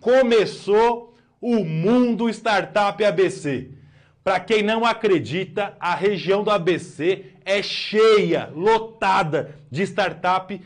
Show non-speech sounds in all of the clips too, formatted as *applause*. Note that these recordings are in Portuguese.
começou o Mundo Startup ABC. Para quem não acredita, a região do ABC é cheia, lotada de startup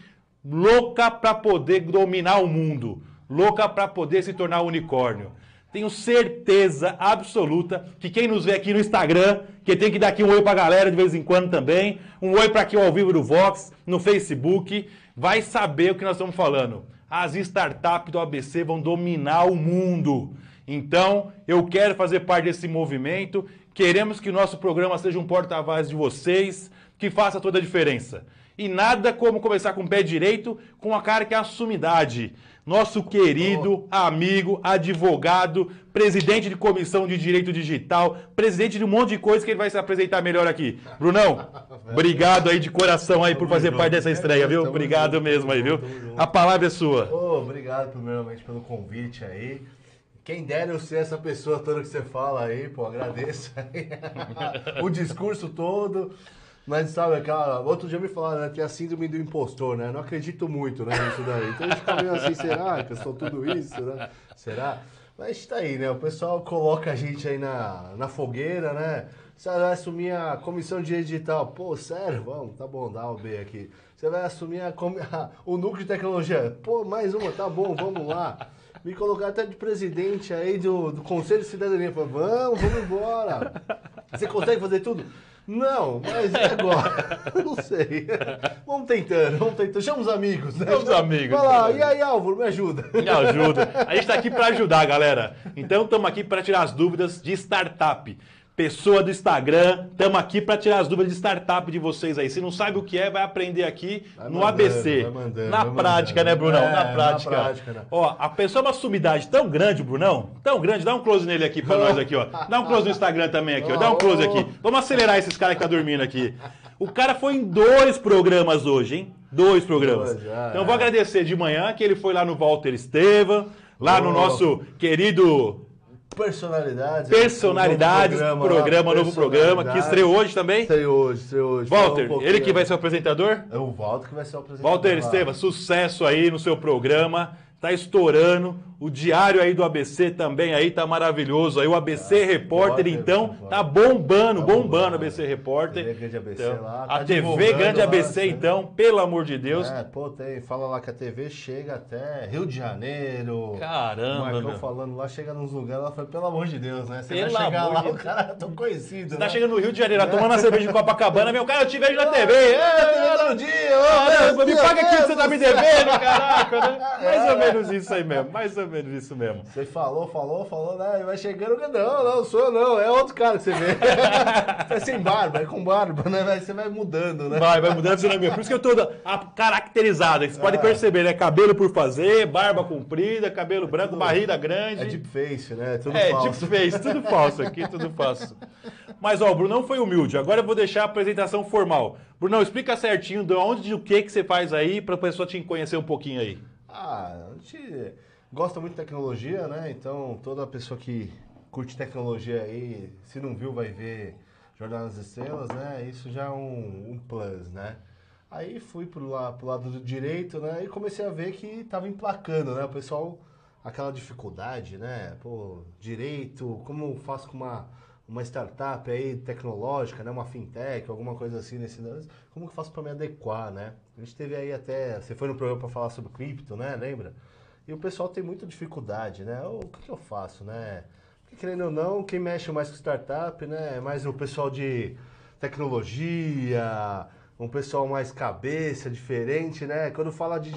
louca para poder dominar o mundo, louca para poder se tornar unicórnio. Tenho certeza absoluta que quem nos vê aqui no Instagram, que tem que dar aqui um oi para a galera de vez em quando também, um oi para aqui ao vivo do Vox, no Facebook, vai saber o que nós estamos falando. As startups do ABC vão dominar o mundo. Então, eu quero fazer parte desse movimento. Queremos que nosso programa seja um porta-voz de vocês, que faça toda a diferença. E nada como começar com o pé direito, com a cara que é a sumidade. Nosso querido amigo, advogado, presidente de comissão de direito digital, presidente de um monte de coisa que ele vai se apresentar melhor aqui. Brunão, *laughs* obrigado aí de coração aí por fazer parte dessa estreia, viu? Obrigado mesmo aí, viu? A palavra é sua. Oh, obrigado primeiramente pelo convite aí. Quem dera eu ser essa pessoa toda que você fala aí, pô, agradeço aí. *laughs* o discurso todo. Mas sabe, aquela. Outro dia me falaram né, que é a síndrome do impostor, né? Não acredito muito né, nisso daí. Então a gente fica meio assim, será que eu sou tudo isso, né? Será? Mas tá aí, né? O pessoal coloca a gente aí na, na fogueira, né? Você vai assumir a comissão de digital. Pô, sério? Vamos, tá bom, dá o B aqui. Você vai assumir a, *laughs* a, o núcleo de tecnologia. Pô, mais uma, tá bom, vamos lá. Me colocar até de presidente aí do, do Conselho de Cidadania. Falei, vamos, vamos embora. Você consegue fazer tudo? Não, mas e agora? *laughs* Não sei. Vamos tentando, vamos tentando. Chama os amigos, né? Chama os amigos. Vai lá, e aí, Álvaro, me ajuda. Me ajuda. A gente está aqui para ajudar, galera. Então, estamos aqui para tirar as dúvidas de startup pessoa do Instagram. Estamos aqui para tirar as dúvidas de startup de vocês aí. Se não sabe o que é, vai aprender aqui vai no mandando, ABC. Mandando, na prática, né, Brunão? É, na prática. Na prática né? Ó, a pessoa é uma sumidade tão grande, Brunão. Tão grande. Dá um close nele aqui para nós aqui, ó. Dá um close no Instagram também aqui, ó. Dá um close aqui. Vamos acelerar esses caras que tá dormindo aqui. O cara foi em dois programas hoje, hein? Dois programas. então eu vou é. agradecer de manhã que ele foi lá no Walter Estevam, lá no nosso querido Personalidades. Personalidades, novo programa, programa novo programa, que estreou hoje também. Estreou hoje, estreou hoje. Walter, um ele que vai ser o apresentador? É o Walter que vai ser o apresentador. Walter Estevam, sucesso aí no seu programa tá estourando. O diário aí do ABC também aí tá maravilhoso. Aí o ABC ah, Repórter, então, tá bombando, tá bombando o ABC Repórter. TV Grande ABC então, lá. Tá a TV Grande ABC, lá, então, pelo amor de Deus. É, pô, tem, fala lá que a TV chega até Rio de Janeiro. Caramba, Marcão falando lá, chega nos lugares, ela foi, pelo amor de Deus, né? Você pelo vai chegar lá, de... o cara é tão conhecido, Você tá né? tá chegando no Rio de Janeiro, é. tomando a cerveja de Copacabana, meu cara, eu te vejo na TV. *laughs* É, é, dia, me paga aqui que você tá me devendo, caraca, né? *laughs* Mais ou menos isso aí mesmo, mais ou menos isso mesmo. Você falou, falou, falou, né? Vai chegando, não, não, sou eu não, é outro cara que você vê. *laughs* é sem barba, é com barba, né? Você vai mudando, né? Vai, vai mudando, você não é Por isso que eu tô caracterizado, vocês podem é. perceber, né? Cabelo por fazer, barba comprida, cabelo branco, barriga grande. É deep face, né? Tudo é, falso. deep face, tudo falso aqui, tudo falso. Mas, ó, o Brunão foi humilde. Agora eu vou deixar a apresentação formal. Brunão, explica certinho de onde, de o que, que você faz aí, para a pessoa te conhecer um pouquinho aí. Ah, a gente gosta muito de tecnologia, né? Então, toda pessoa que curte tecnologia aí, se não viu, vai ver Jornal das Estrelas, né? Isso já é um, um plus, né? Aí fui pro, lá, pro lado do direito, né? E comecei a ver que tava emplacando, né? O pessoal, aquela dificuldade, né? Pô, direito, como faço com uma, uma startup aí tecnológica, né? Uma fintech, alguma coisa assim nesse... Como que eu faço para me adequar, né? A gente teve aí até... Você foi no programa para falar sobre cripto, né? Lembra? E o pessoal tem muita dificuldade, né? O que, que eu faço, né? Porque, querendo ou não, quem mexe mais com startup, né? É mais o pessoal de tecnologia, um pessoal mais cabeça, diferente, né? Quando fala de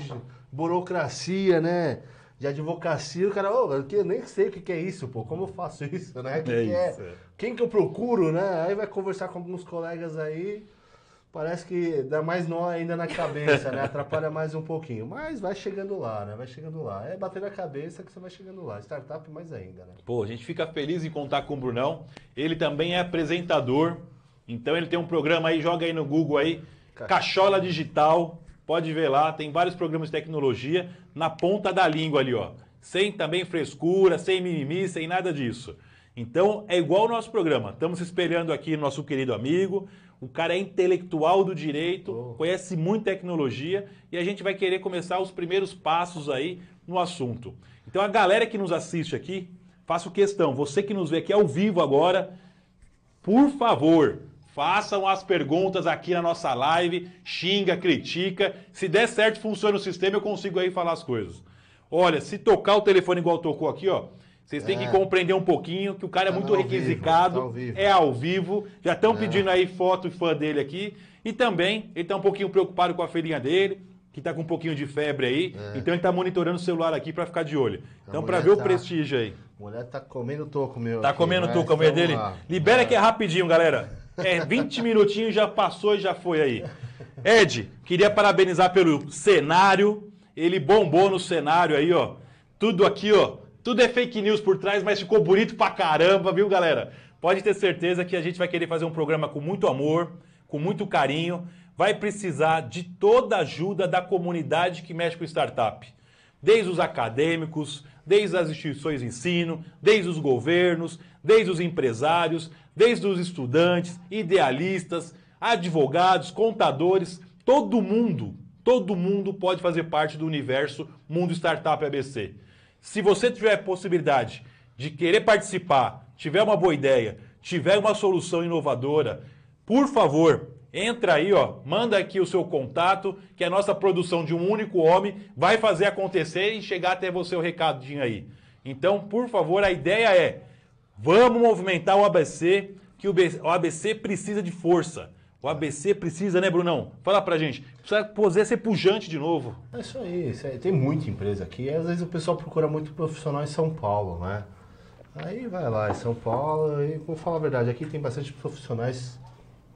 burocracia, né? De advocacia, o cara, oh, eu nem sei o que é isso, pô, como eu faço isso, né? Que é que é? é? Quem que eu procuro, né? Aí vai conversar com alguns colegas aí, parece que dá mais nó ainda na cabeça, né? Atrapalha mais um pouquinho. Mas vai chegando lá, né? Vai chegando lá. É bater na cabeça que você vai chegando lá. Startup mais ainda, né? Pô, a gente fica feliz em contar com o Brunão. Ele também é apresentador. Então ele tem um programa aí, joga aí no Google aí, Cachola Digital. Pode ver lá, tem vários programas de tecnologia na ponta da língua ali, ó. Sem também frescura, sem mimimi, sem nada disso. Então é igual o nosso programa. Estamos esperando aqui nosso querido amigo, o cara é intelectual do direito, oh. conhece muito tecnologia e a gente vai querer começar os primeiros passos aí no assunto. Então a galera que nos assiste aqui, faço questão, você que nos vê aqui ao vivo agora, por favor, façam as perguntas aqui na nossa live, xinga, critica. Se der certo, funciona o sistema, eu consigo aí falar as coisas. Olha, se tocar o telefone igual tocou aqui, ó, vocês têm É. que compreender um pouquinho que o cara é Tá muito ao vivo, requisicado, tá ao vivo. é ao vivo. Já estão pedindo aí foto e fã dele aqui. E também, ele está um pouquinho preocupado com a filhinha dele, que está com um pouquinho de febre aí. Então ele está monitorando o celular aqui para ficar de olho. Então, para ver o tá- prestígio aí. A mulher tá comendo toco meu. Tá aqui, comendo com a mulher vamos dele? lá. Libera que é rapidinho, galera. É 20 *laughs* minutinhos, já passou e já foi aí. Ed, queria parabenizar pelo cenário. Ele bombou no cenário aí, ó. Tudo aqui, ó. Tudo é fake news por trás, mas ficou bonito pra caramba, viu, galera? Pode ter certeza que a gente vai querer fazer um programa com muito amor, com muito carinho. Vai precisar de toda a ajuda da comunidade que mexe com startup desde os acadêmicos, desde as instituições de ensino, desde os governos, desde os empresários, desde os estudantes, idealistas, advogados, contadores, todo mundo, todo mundo pode fazer parte do universo Mundo Startup ABC. Se você tiver possibilidade de querer participar, tiver uma boa ideia, tiver uma solução inovadora, por favor, entra aí, ó, manda aqui o seu contato, que a nossa produção de um único homem vai fazer acontecer e chegar até você o recadinho aí. Então, por favor, a ideia é: vamos movimentar o ABC, que o ABC precisa de força. O ABC precisa, né, Brunão? Fala pra gente. Precisa poder ser pujante de novo. É isso aí, isso aí. tem muita empresa aqui. Às vezes o pessoal procura muito profissional em São Paulo, né? Aí vai lá em São Paulo e vou falar a verdade, aqui tem bastante profissionais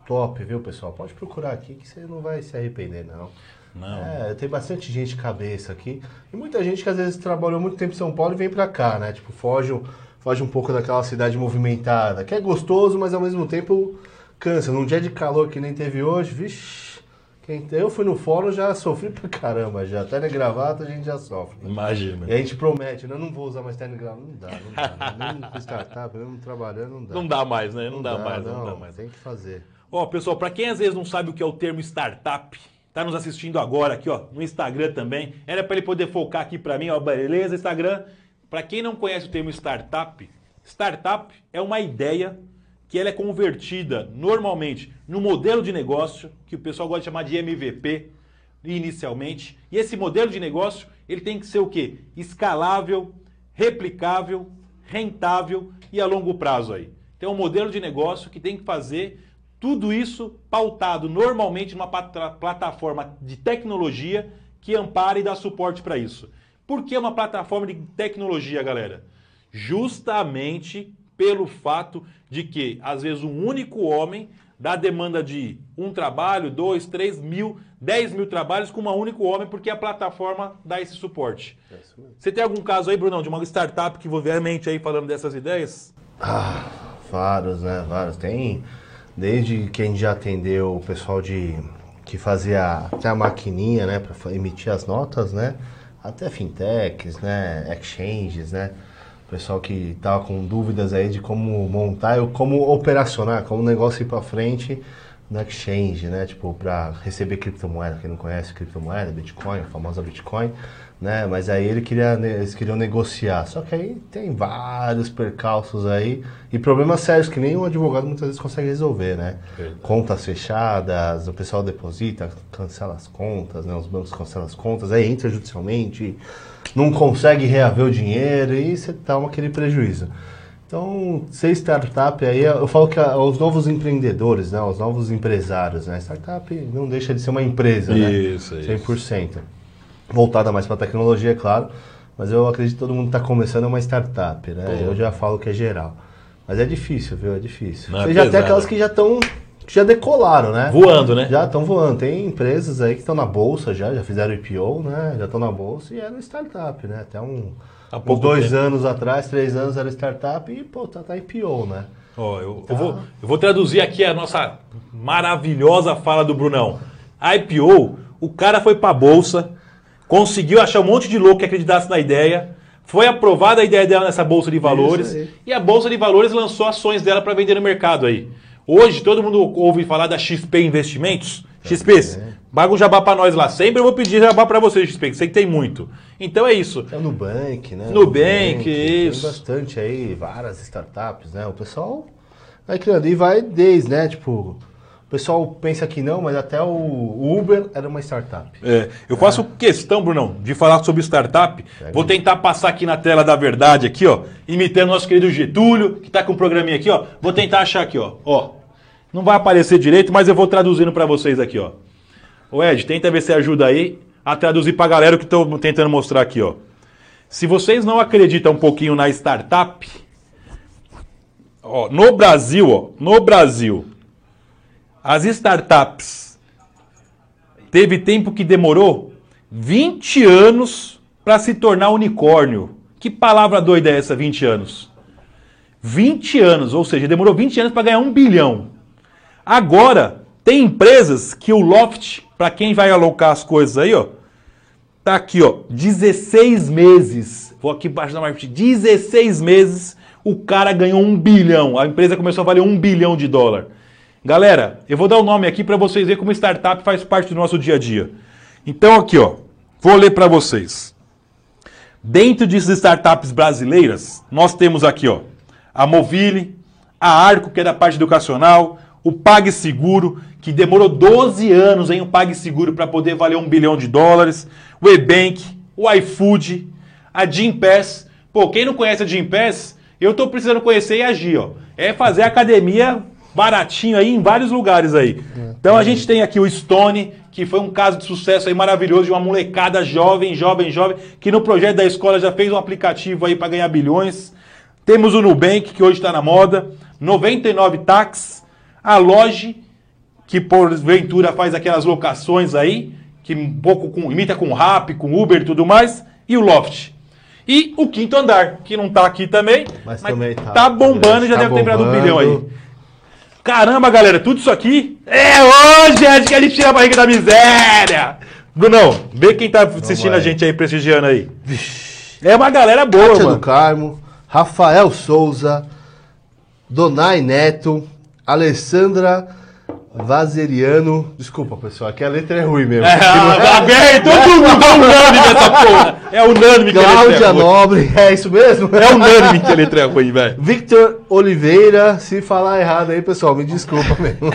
top, viu, pessoal? Pode procurar aqui que você não vai se arrepender, não. Não. É, tem bastante gente cabeça aqui. E muita gente que às vezes trabalhou muito tempo em São Paulo e vem pra cá, né? Tipo, foge, foge um pouco daquela cidade movimentada, que é gostoso, mas ao mesmo tempo cansa. Num dia de calor que nem teve hoje, vixi. Quem, eu fui no fórum já sofri pra caramba já. Até na gravata a gente já sofre. Imagina. E a gente promete, né? eu não vou usar mais terno e gravata. Não dá, não dá. *laughs* Nem com startup, mesmo trabalhando, não dá. Não dá mais, né? Não, dá, mais, não, dá mais. Tem que fazer. Ó, pessoal, para quem às vezes não sabe o que é o termo startup, tá nos assistindo agora aqui, ó, no Instagram também. Era para ele poder focar aqui para mim, ó, beleza, Instagram. Para quem não conhece o termo startup, startup é uma ideia que ela é convertida normalmente no modelo de negócio, que o pessoal gosta de chamar de MVP inicialmente. E esse modelo de negócio, ele tem que ser o quê? Escalável, replicável, rentável e a longo prazo aí. Tem um modelo de negócio que tem que fazer tudo isso pautado normalmente numa plataforma de tecnologia que ampare e dá suporte para isso. Por que uma plataforma de tecnologia, galera? Justamente pelo fato de que, às vezes, um único homem dá demanda de um trabalho, dois, três mil, dez mil trabalhos com um único homem, porque a plataforma dá esse suporte. É. Você tem algum caso aí, Brunão, de uma startup que envolve a mente aí falando dessas ideias? Ah, vários, né? Vários. Tem desde quem já atendeu o pessoal de que fazia até a maquininha, né, para emitir as notas, né? Até fintechs, né, exchanges, né? Pessoal que tava com dúvidas aí de como montar, ou como operacionar, como o negócio ir para frente no exchange, né? Tipo, para receber criptomoeda, quem não conhece criptomoeda, Bitcoin, a famosa Bitcoin, né? Mas aí ele queria, eles queriam negociar. Só que aí tem vários percalços aí e problemas sérios que nem um advogado muitas vezes consegue resolver, né? Verdade. Contas fechadas, o pessoal deposita, cancela as contas, né? Os bancos cancelam as contas, aí entra judicialmente, não consegue reaver o dinheiro e você toma aquele prejuízo. Então, ser startup aí, eu falo que a- os novos empreendedores, né, os novos empresários, né, startup não deixa de ser uma empresa, Isso, né, isso. 100%. Voltada mais para tecnologia, é claro, mas eu acredito que todo mundo está começando é uma startup, né, Pô. eu já falo que é geral. Mas é difícil, viu, é difícil. Não, é Você já tem pesado. aquelas que já estão, que já decolaram, né? Voando, né? Já estão voando. Tem empresas aí que estão na bolsa já, já fizeram IPO, né? Já estão na bolsa e eram startup, né? Até um, Há uns dois tempo. anos atrás, três anos era startup e, pô, tá, tá IPO, né? Ó, eu, Tá. eu vou, eu vou traduzir aqui a nossa maravilhosa fala do Brunão. IPO, o cara foi pra bolsa, conseguiu achar um monte de louco que acreditasse na ideia, foi aprovada a ideia dela nessa bolsa de valores e a bolsa de valores lançou ações dela para vender no mercado aí. Hoje todo mundo ouve falar da XP Investimentos. XP, paga um jabá pra nós lá. Sempre eu vou pedir jabá pra vocês, XP, que sei que tem muito. Então é isso. É o Nubank, né? Nubank, isso. Tem bastante aí, várias startups, né? O pessoal vai criando e vai desde, né? Tipo, pessoal pensa que não, mas até o Uber era uma startup. É, eu faço questão, Brunão, de falar sobre startup. Vou tentar passar aqui na tela da verdade, aqui, ó, imitando nosso querido Getúlio, que tá com um programinha aqui, ó. Vou tentar achar aqui, ó. Ó. Não vai aparecer direito, mas eu vou traduzindo pra vocês aqui, ó. Ô Ed, tenta ver se ajuda aí a traduzir pra galera o que estou tentando mostrar aqui, ó. Se vocês não acreditam um pouquinho na startup, ó, no Brasil, ó, no Brasil, as startups teve tempo que demorou 20 anos para se tornar unicórnio. Que palavra doida é essa, 20 anos? 20 anos, ou seja, demorou 20 anos para ganhar um bilhão. Agora, tem empresas que o Loft, para quem vai alocar as coisas aí, ó, tá aqui, ó, 16 meses. Vou aqui embaixo da marketing, 16 meses, o cara ganhou um bilhão. A empresa começou a valer um bilhão de dólar. Galera, eu vou dar o um nome aqui para vocês verem como startup faz parte do nosso dia a dia. Então aqui, ó, vou ler para vocês. Dentro dessas startups brasileiras, nós temos aqui, ó, a Movile, a Arco, que é da parte educacional, o PagSeguro, que demorou 12 anos em um PagSeguro para poder valer um bilhão de dólares, o Ebank, o iFood, a Gympass. Pô, quem não conhece a Gympass, eu tô precisando conhecer e agir, ó. É fazer academia baratinho aí em vários lugares aí. Então a gente tem aqui o Stone, que foi um caso de sucesso aí maravilhoso de uma molecada jovem, jovem, jovem, que no projeto da escola já fez um aplicativo aí para ganhar bilhões. Temos o Nubank, que hoje está na moda, 99 Tax, a Loge, que porventura faz aquelas locações aí, que um pouco com, imita com Rap, com Uber e tudo mais, e o Loft. E o quinto andar, que não está aqui também, Mas mas, também tá. tá bombando e já Tá deve ter virado um bilhão aí. Caramba, galera, tudo isso aqui é hoje, Ed, que a gente tira a barriga da miséria. Brunão, vê quem tá assistindo a gente aí, prestigiando aí. É uma galera boa, Kátia do mano. Carmo, Rafael Souza, Donai Neto, Alessandra Vazeriano. Desculpa, pessoal, aqui a letra é ruim mesmo. É, tá bem, *laughs* todo mundo *laughs* é unânime essa porra. É unânime que a letra é ruim. Nobre, é isso mesmo? É unânime que a letra é ruim, velho. *laughs* Victor Oliveira, se falar errado aí, pessoal, me desculpa mesmo.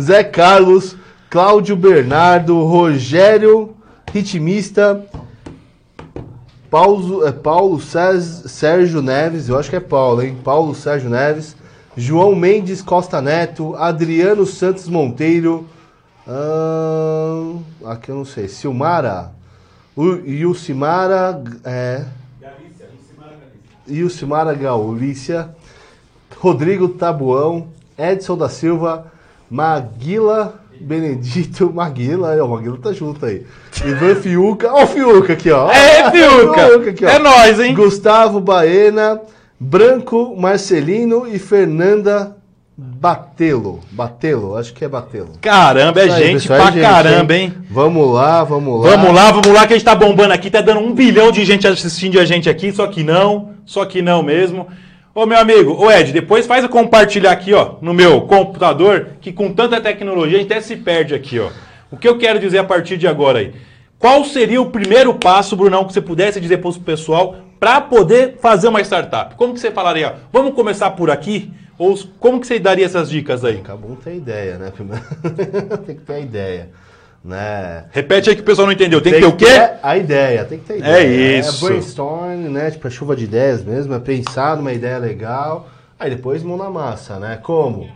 Zé Carlos, Cláudio Bernardo, Rogério, ritmista, Paulo, é, Paulo Sérgio Neves, eu acho que é Paulo, hein? Paulo Sérgio Neves, João Mendes Costa Neto, Adriano Santos Monteiro, aqui eu não sei, Silmara, o Yucimara, é, Ilcimara Gaulícia, Rodrigo Tabuão, Edson da Silva, Maguila Benedito, *laughs* Maguila, é, o Maguila tá junto aí. Ivan Fiuca, ó o Fiuca aqui, ó. É, Ó, Fiuca. aqui, ó. É nóis, hein? Gustavo Baena, Branco Marcelino e Fernanda Batelo. Batelo, acho que é Batelo. Caramba, é aí, gente pessoal, pra é gente, caramba, hein? Vamos lá, vamos lá. Vamos lá, vamos lá, que a gente tá bombando aqui. Tá dando um bilhão de gente assistindo a gente aqui, só que não, só que não mesmo. Ô, meu amigo, ô Ed, depois faz a compartilhar aqui, ó, no meu computador, que com tanta tecnologia a gente até se perde aqui, ó. O que eu quero dizer a partir de agora aí? Qual seria o primeiro passo, Brunão, que você pudesse dizer para o pessoal para poder fazer uma startup? Como que você falaria? Vamos começar por aqui? Ou como que você daria essas dicas aí? Acabou de ter ideia, né? *laughs* Tem que ter a ideia, né? Repete aí que o pessoal não entendeu. Tem, que ter o quê? A ideia, tem que ter É ideia. isso. É brainstorm, né? Tipo, é chuva de ideias mesmo, é pensar numa ideia legal, aí depois mão na massa, né? Como?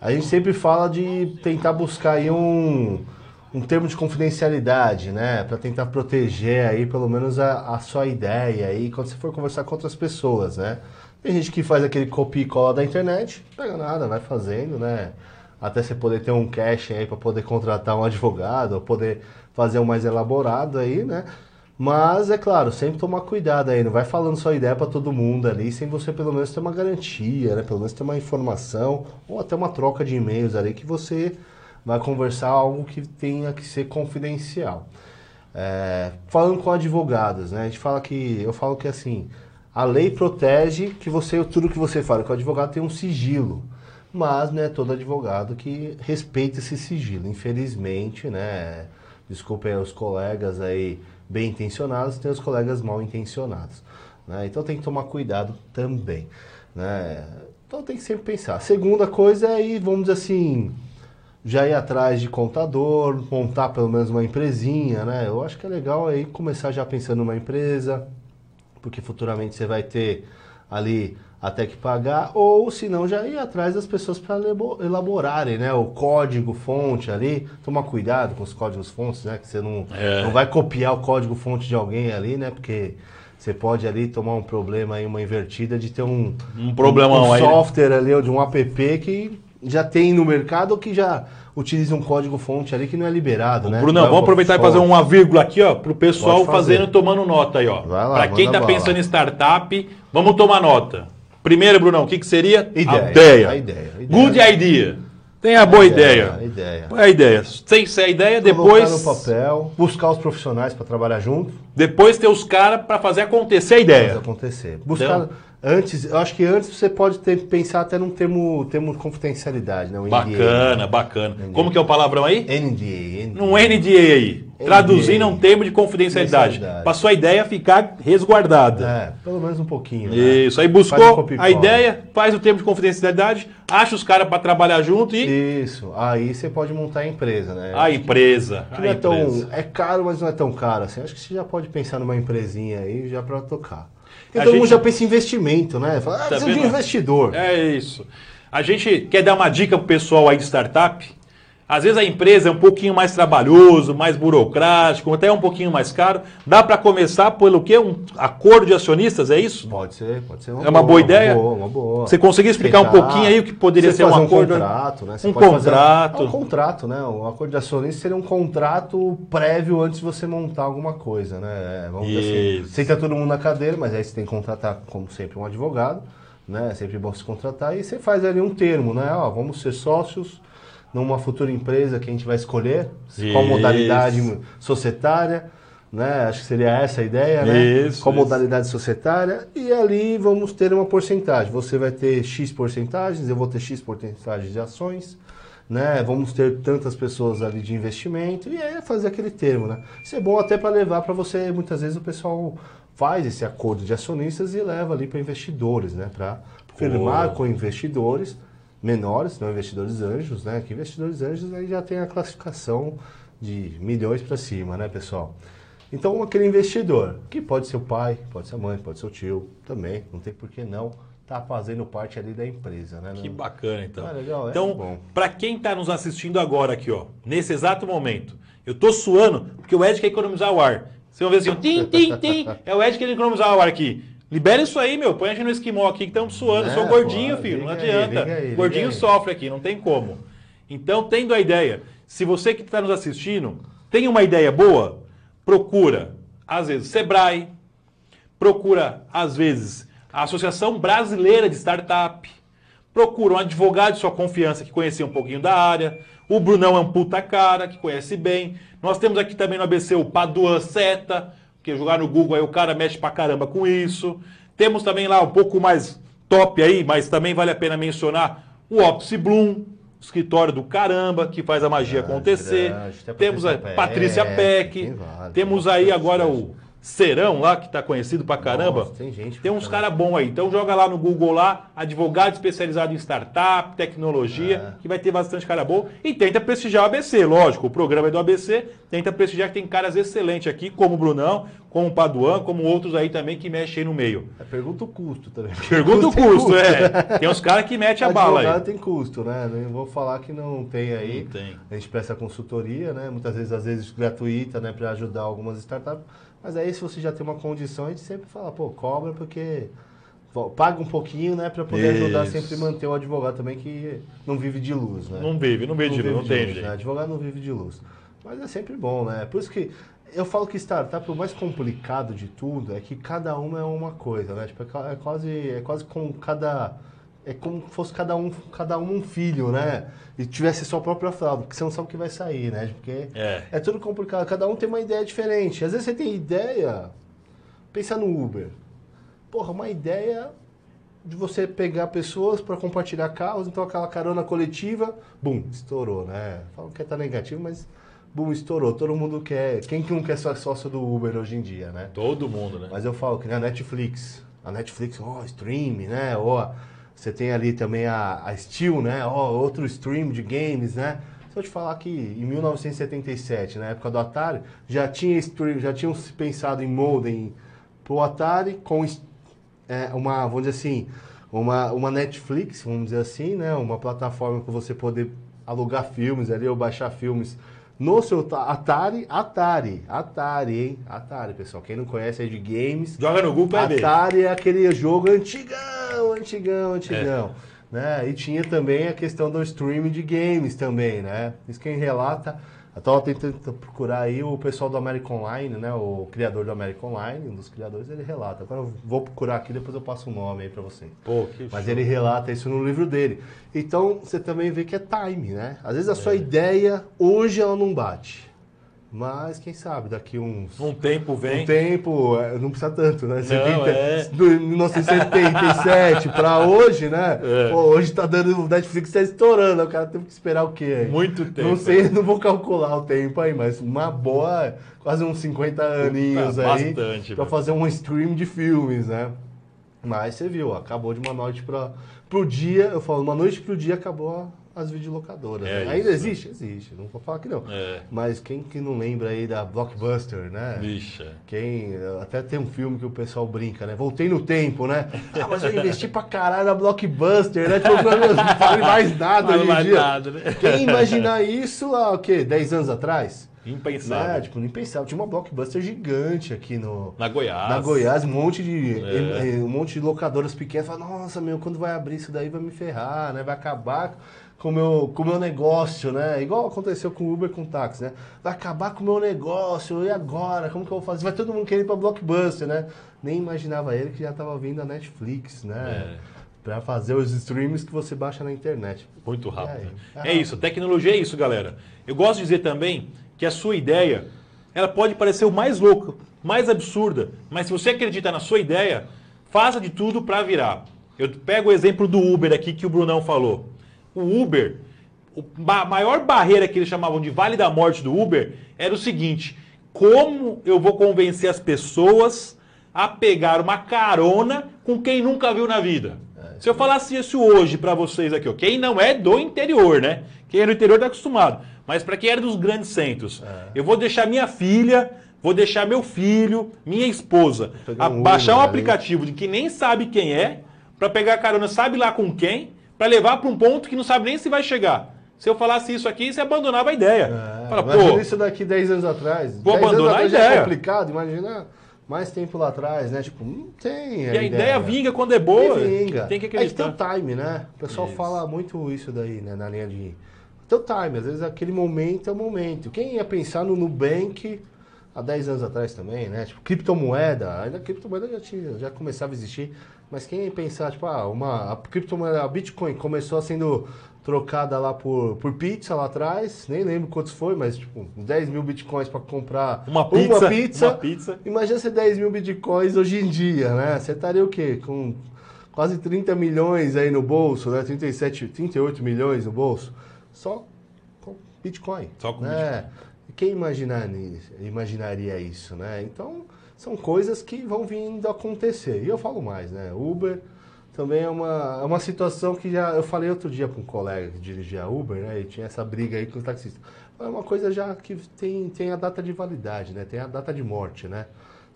A gente sempre fala de tentar buscar aí um, um termo de confidencialidade, né? Pra tentar proteger aí pelo menos a, a sua ideia aí quando você for conversar com outras pessoas, né? Tem gente que faz aquele copia e cola da internet, pega nada, vai fazendo, né? Até você poder ter um cash aí para poder contratar um advogado, ou poder fazer um mais elaborado aí, né? Mas é claro, sempre tomar cuidado aí, não vai falando sua ideia para todo mundo ali, sem você pelo menos ter uma garantia, né? Pelo menos ter uma informação ou até uma troca de e-mails ali que você vai conversar algo que tenha que ser confidencial. É, falando com advogados, né? A gente fala que eu falo que assim, a lei protege que você tudo que você fala, que o advogado tem um sigilo. mas não é todo advogado que respeita esse sigilo. Infelizmente, né? Desculpem os colegas aí bem intencionados, tem os colegas mal intencionados. Né? Então tem que tomar cuidado também. Né? Então tem que sempre pensar. A segunda coisa é vamos dizer assim, já ir atrás de contador, montar pelo menos uma empresinha, né? Eu acho que é legal aí começar já pensando numa empresa, porque futuramente você vai ter ali até que pagar, ou se não, já ir atrás das pessoas para elaborarem né, o código fonte ali. Tomar cuidado com os códigos fontes, né? Que você não, é. não vai copiar o código fonte de alguém ali, né? Porque você pode ali tomar um problema aí, uma invertida de ter um, um, problemão um, um software ali, ou de um app que já tem no mercado ou que já utiliza um código fonte ali que não é liberado, né? Bruno, vamos aproveitar e fazer uma vírgula aqui, ó, para o pessoal fazendo, tomando nota aí, ó. Para quem está pensando em startup, vamos tomar nota. Primeiro, Brunão, o que, que seria? Ideia. A ideia. A ideia. A ideia. Good idea. Tem a boa ideia. A ideia. A ideia. Sem ser a ideia, depois. Colocar no papel, buscar os profissionais para trabalhar junto. Depois ter os caras para fazer acontecer a ideia. Fazer acontecer. Buscar. Então, Antes, eu acho que antes você pode ter, pensar até num termo, termo de confidencialidade, né? O bacana, bacana. NDA. Como que é o palavrão aí? NDA. NDA. Num NDA aí. Traduzindo um termo de confidencialidade. Para sua ideia ficar resguardada. É, pelo menos um pouquinho. Né? Isso. Aí buscou a ideia, faz o termo de confidencialidade, acha os caras para trabalhar junto e. Isso. Aí você pode montar a empresa, né? A empresa. Que, que a é, empresa. Tão, é caro, mas não é tão caro assim. Acho que você já pode pensar numa empresinha aí já para tocar. E todo gente... mundo já pensa em investimento, né? Fala, ah, tá de investidor. É isso. A gente quer dar uma dica pro pessoal aí de startup às vezes a empresa é um pouquinho mais trabalhoso, mais burocrático, até um pouquinho mais caro. Dá para começar pelo quê? Um acordo de acionistas, é isso? Pode ser, pode ser. Uma é uma boa, boa ideia? Uma boa, uma boa. Você conseguir explicar Tentar, um pouquinho aí o que poderia ser um acordo? Um contrato, né? Você um contrato. Fazer, um contrato, né? Um acordo de acionistas seria um contrato prévio antes de você montar alguma coisa, né? É, vamos dizer assim. Senta todo mundo na cadeira, mas aí você tem que contratar, como sempre, um advogado, né? É sempre bom se contratar e você faz ali um termo, né? Ó, vamos ser sócios numa futura empresa que a gente vai escolher, Isso. qual modalidade societária, né? Acho que seria essa a ideia, né? Isso, qual isso. modalidade societária e ali vamos ter uma porcentagem. Você vai ter X porcentagens, eu vou ter X porcentagens de ações, né? Vamos ter tantas pessoas ali de investimento e aí é fazer aquele termo, né? Isso é bom até para levar para você, muitas vezes o pessoal faz esse acordo de acionistas e leva ali para investidores, né? Para firmar com investidores menores, não investidores anjos, né? Que investidores anjos aí já tem a classificação de milhões para cima, né, pessoal? Então, aquele investidor, que pode ser o pai, pode ser a mãe, pode ser o tio, também, não tem por que não tá fazendo parte ali da empresa, né? Que bacana, então. Ah, legal, é então, para quem está nos assistindo agora aqui, ó, nesse exato momento, eu tô suando porque o Ed quer economizar o ar. Vocês vão ver assim, tim, tim, tim, é o Ed que quer economizar o ar aqui. Libera isso aí, meu. Põe a gente no esquimó aqui que estamos suando. É, eu sou gordinho, pô, filho. Não adianta. Aí, aí, gordinho sofre aqui, não tem como. Então, tendo a ideia, se você que está nos assistindo tem uma ideia boa, procura, às vezes, Sebrae, procura, às vezes, a Associação Brasileira de Startup, procura um advogado de sua confiança que conhecia um pouquinho da área. O Brunão é um puta cara, que conhece bem. Nós temos aqui também no ABC o Paduan Seta, porque jogar no Google aí o cara mexe pra caramba com isso. Temos também lá um pouco mais top aí, mas também vale a pena mencionar o Opsi Bloom, escritório do caramba, que faz a magia acontecer. Temos a Patrícia Peck. Temos aí agora o Serão lá, que está conhecido pra caramba. Nossa, tem gente. Tem uns caras bons aí. Então joga lá no Google lá, advogado especializado em startup, tecnologia, é. que vai ter bastante cara bom. E tenta prestigiar o ABC, lógico. O programa é do ABC, tenta prestigiar que tem caras excelentes aqui, como o Brunão, como o Paduan, como outros aí também que mexem aí no meio. É, pergunta o custo também. Pergunta o *laughs* custo, custo, é. Tem uns caras que metem a bala aí. Tem custo, né? Não vou falar que não tem aí. Não tem. A gente presta consultoria, né? Muitas vezes, às vezes gratuita, né? Para ajudar algumas startups. Mas aí, se você já tem uma condição, a gente sempre fala, pô, cobra porque paga um pouquinho, né, para poder ajudar sempre manter o advogado também que não vive de luz, né? Não vive, não vive, não de, vive luz, não tem luz, Né? Advogado não vive de luz. Mas é sempre bom, né? Por isso que eu falo que startup, o mais complicado de tudo é que cada uma é uma coisa, né? Tipo, é quase, é quase com cada é como se fosse cada um, cada um um filho, né? E tivesse sua própria fralda, porque você não sabe o que vai sair, né? Porque é. é tudo complicado, cada um tem uma ideia diferente. Às vezes você tem ideia, pensa no Uber. Porra, uma ideia de você pegar pessoas para compartilhar carros, então aquela carona coletiva, bum, estourou, né? Falam que tá negativo, mas bum, estourou. Todo mundo quer. Quem que não quer ser sócio do Uber hoje em dia, né? Todo mundo, né? Mas eu falo que na Netflix, a Netflix, ó, stream, né? Ó, você tem ali também a, a Steel, né? Ó, outro stream de games, né? Se eu te falar que em 1977, na época do Atari, já tinha stream, já tinham pensado em modem pro Atari com é, uma, vamos dizer assim, uma, uma Netflix, vamos dizer assim, né? Uma plataforma para você poder alugar filmes ali ou baixar filmes no seu Atari, Atari, Atari, hein? Atari, pessoal. Quem não conhece aí de games. Joga no Google Atari ver. Atari é aquele jogo antigão, antigão, antigão. É. Né? E tinha também a questão do streaming de games também, né? Isso quem relata Estava tentando procurar aí o pessoal do American Online, né? O criador do American Online, um dos criadores, ele relata. Agora eu vou procurar aqui, depois eu passo o um nome aí para você. Pô, que Mas show. ele relata isso no livro dele. Então você também vê que é time, né? Às vezes a sua é. ideia hoje ela não bate. Mas quem sabe, daqui uns. Um tempo vem. Um tempo, é, não precisa tanto, né? 70, é... 1977 para hoje, né? É. Pô, hoje tá dando. O Netflix tá estourando, o cara teve que esperar o quê? Muito tempo. Não sei, *laughs* não vou calcular o tempo aí, mas uma boa. Quase uns 50 aninhos aí. Bastante. Pra fazer um stream de filmes, né? Mas você viu, acabou de uma noite para pro dia. Eu falo, uma noite pro dia acabou as videolocadoras. É né? Ainda existe? Existe, não vou falar que não. É. Mas quem que não lembra aí da Blockbuster, né? Bicha. Quem, até tem um filme que o pessoal brinca, né? Voltei no tempo, né? Ah, mas eu investi pra caralho na Blockbuster, né? Tipo, não fale mais nada hoje em dia. Nada, né? Quem imaginar isso há o quê? 10 anos atrás? Impensável. Né? Tipo, impensável. Tinha uma blockbuster gigante aqui no. Na Goiás. Na Goiás, um monte de. É. Um monte de locadoras pequenas. Fala, nossa, meu, quando vai abrir isso daí vai me ferrar, né? Vai acabar com o meu, com meu negócio, né? Igual aconteceu com o Uber com o táxi, né? Vai acabar com o meu negócio, e agora? Como que eu vou fazer? Vai todo mundo querer ir pra Blockbuster, né? Nem imaginava ele que já tava vindo a Netflix, né? É. Pra fazer os streams que você baixa na internet. Muito rápido. É, é, é isso, tecnologia é isso, galera. Eu gosto de dizer também que a sua ideia, ela pode parecer o mais louco, mais absurda, mas se você acredita na sua ideia, faça de tudo para virar. Eu pego o exemplo do Uber aqui que o Brunão falou o Uber, a maior barreira que eles chamavam de Vale da Morte do Uber era o seguinte: como eu vou convencer as pessoas a pegar uma carona com quem nunca viu na vida? É, Se eu falasse isso hoje para vocês aqui, ó, quem não é do interior, né? Quem é do interior está acostumado. Mas para quem era dos grandes centros, é. eu vou deixar minha filha, vou deixar meu filho, minha esposa, um baixar um aplicativo de que nem sabe quem é, para pegar carona, sabe lá com quem, para levar para um ponto que não sabe nem se vai chegar. Se eu falasse isso aqui, você abandonava a ideia. É, Fala, imagina isso daqui 10 anos atrás. Vou abandonar a ideia. É complicado, imagina mais tempo lá atrás, né? Tipo, não tem. A e a ideia, ideia vinga quando é boa. Vinga. Tem que acreditar. É que tem o time, né? O pessoal isso. fala muito isso daí, né? Na linha de. Teu time, às vezes aquele momento é o momento. Quem ia pensar no Nubank há 10 anos atrás também, né? Tipo, criptomoeda, ainda a criptomoeda já, tinha, já começava a existir. Mas quem pensar, tipo, ah, uma, a criptomoeda, a Bitcoin começou sendo trocada lá por, por pizza lá atrás, nem lembro quantos foi, mas tipo, 10 mil bitcoins para comprar uma pizza, uma pizza. Uma pizza. Imagina ser 10 mil bitcoins hoje em dia, né? Você estaria o quê? Com quase 30 milhões aí no bolso, né? 37, 38 milhões no bolso. Só com Bitcoin. Só com né? Bitcoin. Quem imaginar, imaginaria isso, né? Então, são coisas que vão vindo a acontecer. E eu falo mais, né? Uber também é uma, é uma situação que já. Eu falei outro dia com um colega que dirigia Uber, né? E tinha essa briga aí com os taxistas. É uma coisa já que tem, tem a data de validade, né? Tem a data de morte, né?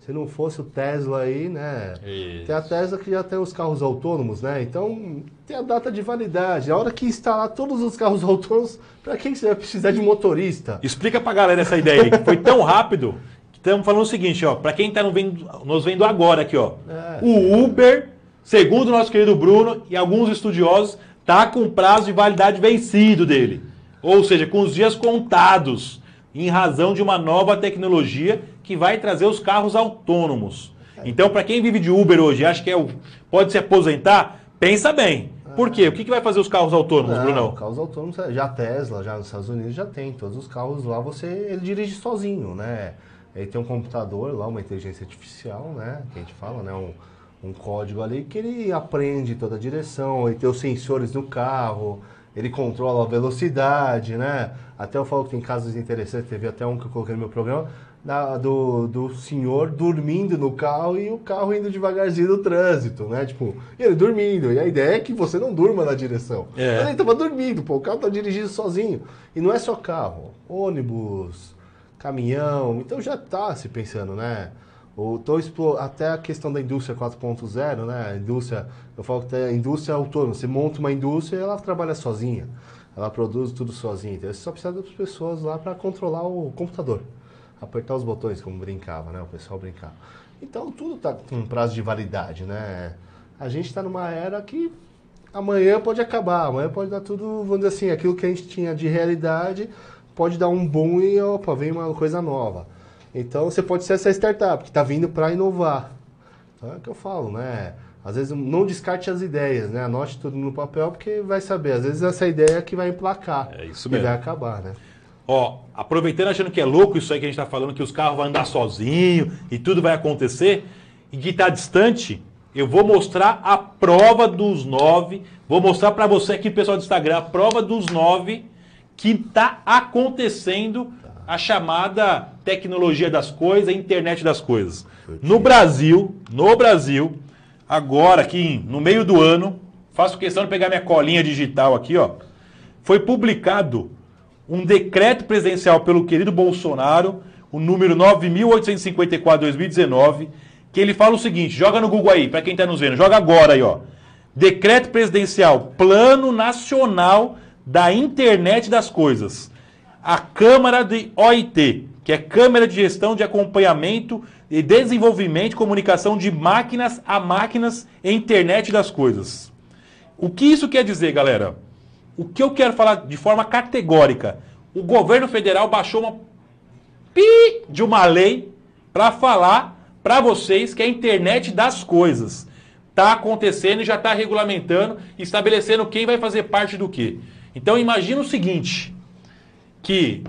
Se não fosse o Tesla aí, né? Isso. Tem a Tesla que já tem os carros autônomos, né? Então tem a data de validade. A hora que instalar todos os carros *laughs* autônomos, para que você vai precisar de motorista? Explica pra galera essa ideia aí, que foi tão rápido Estamos falando o seguinte, ó, para quem está nos vendo agora aqui, ó, é, o Uber, segundo o nosso querido Bruno e alguns estudiosos, tá com prazo de validade vencido dele. Ou seja, com os dias contados, em razão de uma nova tecnologia que vai trazer os carros autônomos. Então, para quem vive de Uber hoje, acha que é o, pode se aposentar, pensa bem. Por quê? O que, que vai fazer os carros autônomos, Não, Brunão? Carros autônomos, já a Tesla, já nos Estados Unidos já tem. Todos os carros lá você ele dirige sozinho, né? Ele tem um computador lá, uma inteligência artificial, né? Que a gente fala, né? Um, um código ali que ele aprende toda a direção, ele tem os sensores no carro, ele controla a velocidade, né? Até eu falo que tem casos interessantes, teve até um que eu coloquei no meu programa, da, do, do senhor dormindo no carro e o carro indo devagarzinho no trânsito, né? Tipo, ele dormindo. E a ideia é que você não durma na direção. É. Mas ele tava dormindo, pô, o carro tá dirigindo sozinho. E não é só carro, ônibus, caminhão, então já tá se pensando, né? O, tô até a questão da indústria 4.0, né? A indústria, eu falo que a indústria é autônoma. Você monta uma indústria e ela trabalha sozinha. Ela produz tudo sozinha. Então você só precisa das pessoas lá para controlar o computador. Apertar os botões, como brincava, né? O pessoal brincava. Então tudo tá com um prazo de validade, né? A gente está numa era que amanhã pode acabar, amanhã pode dar tudo, vamos dizer assim, aquilo que a gente tinha de realidade pode dar um boom e opa, vem uma coisa nova. Então você pode ser essa startup que está vindo para inovar. Então é o que eu falo, né? Às vezes não descarte as ideias, né? Anote tudo no papel porque vai saber. Às vezes essa ideia é que vai emplacar. É isso E mesmo. vai acabar, né? Ó, aproveitando achando que é louco isso aí que a gente tá falando, que os carros vão andar sozinho e tudo vai acontecer, e que tá distante, eu vou mostrar a prova dos nove, vou mostrar para você aqui, pessoal do Instagram, a prova dos nove que tá acontecendo a chamada tecnologia das coisas, a internet das coisas. No Brasil, no Brasil, agora aqui no meio do ano, faço questão de pegar minha colinha digital aqui, ó. Foi publicado um decreto presidencial pelo querido Bolsonaro, o número 9854/2019, que ele fala o seguinte, joga no Google aí, para quem está nos vendo, joga agora aí, ó. Decreto presidencial, Plano Nacional da Internet das Coisas. A Câmara de OIT, que é Câmara de Gestão de Acompanhamento e Desenvolvimento e Comunicação de Máquinas a Máquinas e Internet das Coisas. O que isso quer dizer, galera? O que eu quero falar de forma categórica? O governo federal baixou uma pi de uma lei para falar para vocês que a internet das coisas está acontecendo e já está regulamentando, estabelecendo quem vai fazer parte do quê. Então imagina o seguinte, que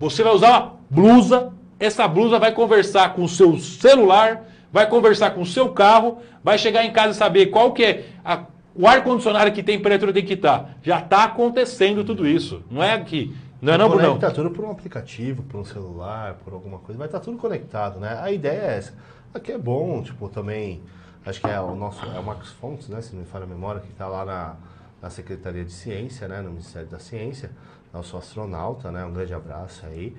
você vai usar uma blusa, essa blusa vai conversar com o seu celular, vai conversar com o seu carro, vai chegar em casa e saber qual que é a- o ar-condicionado que temperatura tem que estar. Já está acontecendo tudo isso. Não é aqui. Não é não, Brunão? Conecta tudo por um aplicativo, por um celular, por alguma coisa. Vai estar tudo conectado, né? A ideia é essa. Aqui é bom, tipo, também... Acho que é o nosso... É o Marcos Fontes, né? Se não me falha a memória, que está lá na, na Secretaria de Ciência, né? No Ministério da Ciência. Eu sou astronauta, né? Um grande abraço aí.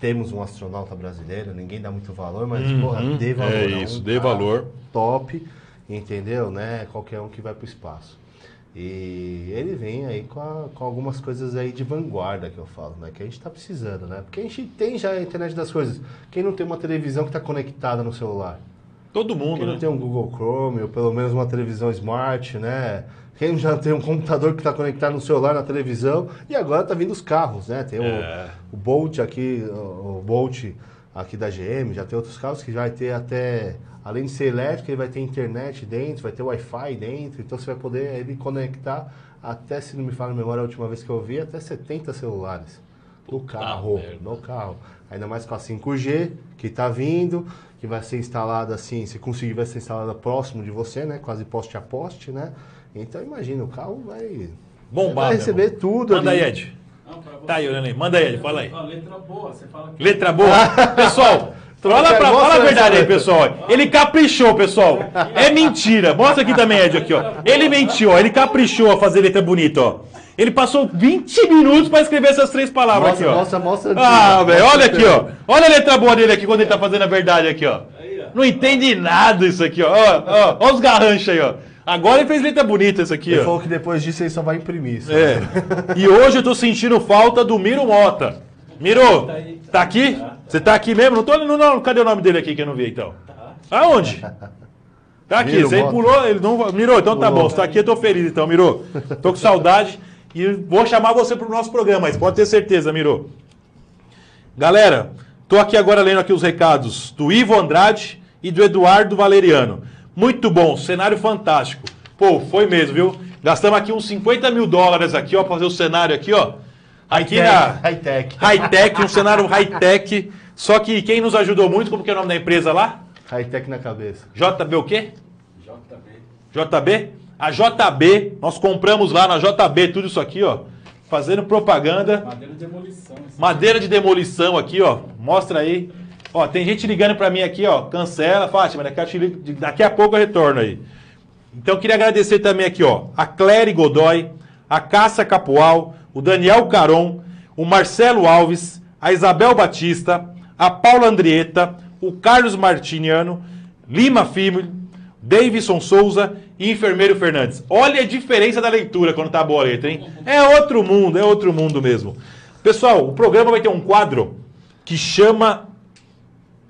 Temos um astronauta brasileiro, ninguém dá muito valor, mas, porra, dê valor. é a um isso, dê valor. Top, entendeu? Né? Qualquer um que vai para o espaço. E ele vem aí com, a- com algumas coisas aí de vanguarda que eu falo, né? Que a gente está precisando, né? Porque a gente tem já a internet das coisas. Quem não tem uma televisão que está conectada no celular? Todo mundo, Quem não né? tem um Google Chrome ou pelo menos uma televisão smart, né? Quem já tem um computador que está conectado no celular, na televisão. E agora tá vindo os carros, né? Tem o, É. o Bolt aqui, o o Bolt aqui da GM, já tem outros carros que vai ter até, além de ser elétrico, ele vai ter internet dentro, vai ter Wi-Fi dentro, então você vai poder ele conectar até, se não me falha a memória, a última vez que eu vi, até 70 celulares no carro, merda. no carro. Ainda mais com a 5G que está vindo, que vai ser instalada assim, se conseguir vai ser instalada próximo de você, né? Quase poste a poste, né? Então imagina, o carro vai Bombado, vai receber tudo Manda ali. aí, Ed. Não. Tá aí, olhando aí. Manda aí, Ed. Fala aí. Letra boa, você fala que... Letra boa. *laughs* Pessoal, fala, pra, fala a essa verdade aí, pessoal. Ele caprichou, pessoal. É mentira. Mostra aqui também, Ed, aqui, ó. Ele mentiu, ó. Ele caprichou a fazer letra bonita, ó. Ele passou 20 minutos pra escrever essas três palavras Mostra, aqui, ó. mostra, mostra. Ah, velho, olha aqui, ó. Olha a letra boa dele aqui quando ele tá fazendo a verdade aqui, ó. Não entende nada isso aqui, ó. Ó, ó, ó os garranchos aí, ó. Agora ele fez letra bonita isso aqui, Ele ó. falou que depois disso ele só vai imprimir. só. É. E hoje eu tô sentindo falta do Miro Mota. Miro, tá aqui? Você tá aqui mesmo? Não tô não, não, cadê o nome dele aqui que eu não vi então? Aonde? Tá aqui, Miro você pulou, ele não Miro, então tá bom, você tá aqui, eu tô feliz então, Miro. Tô com saudade e vou chamar você pro nosso programa, mas pode ter certeza, Miro. Galera, tô aqui agora lendo aqui os recados do Ivo Andrade e do Eduardo Valeriano. Muito bom, cenário fantástico. Pô, foi mesmo, viu? Gastamos aqui uns 50 mil dólares aqui, ó, pra fazer o cenário aqui, ó. Aqui na High-tech. high-tech, um cenário *laughs* high-tech. Só que quem nos ajudou muito, como que é o nome da empresa lá? High-tech na cabeça. JB o quê? JB? A JB, nós compramos lá na JB tudo isso aqui, ó. Fazendo propaganda. Madeira de demolição. Madeira de demolição aqui, ó. Mostra aí. Ó, tem gente ligando pra mim aqui, ó. Cancela, Fátima, daqui a, pouco eu retorno aí. Então eu queria agradecer também aqui, ó, a Cléry Godoy, a Cássia Capoal, o Daniel Caron, o Marcelo Alves, a Isabel Batista, a Paula Andrieta, o Carlos Martiniano, Lima Filho, Davidson Souza e Enfermeiro Fernandes. Olha a diferença da leitura quando tá boa a letra, hein? É outro mundo, é outro mundo mesmo. Pessoal, o programa vai ter um quadro que chama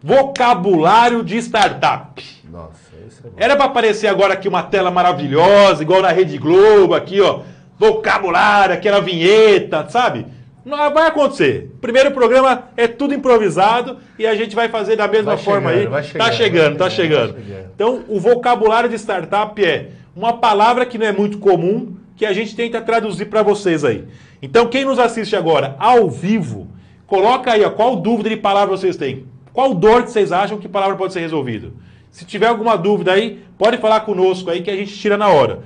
Vocabulário de Startup. Nossa, esse é bom. Era para aparecer agora aqui uma tela maravilhosa, igual na Rede Globo, aqui, ó. Vocabulário, aquela vinheta, sabe? Não vai acontecer. Primeiro programa é tudo improvisado e a gente vai fazer da mesma Vai forma chegando, aí. vai tá chegando, chegando, tá chegando. chegando, chegando. Então, o vocabulário de startup é uma palavra que não é muito comum, que a gente tenta traduzir para vocês aí. Então, quem nos assiste agora ao vivo, coloca aí, ó, qual dúvida de palavra vocês têm? Qual dor que vocês acham que palavra pode ser resolvida? Se tiver alguma dúvida aí, pode falar conosco aí que a gente tira na hora.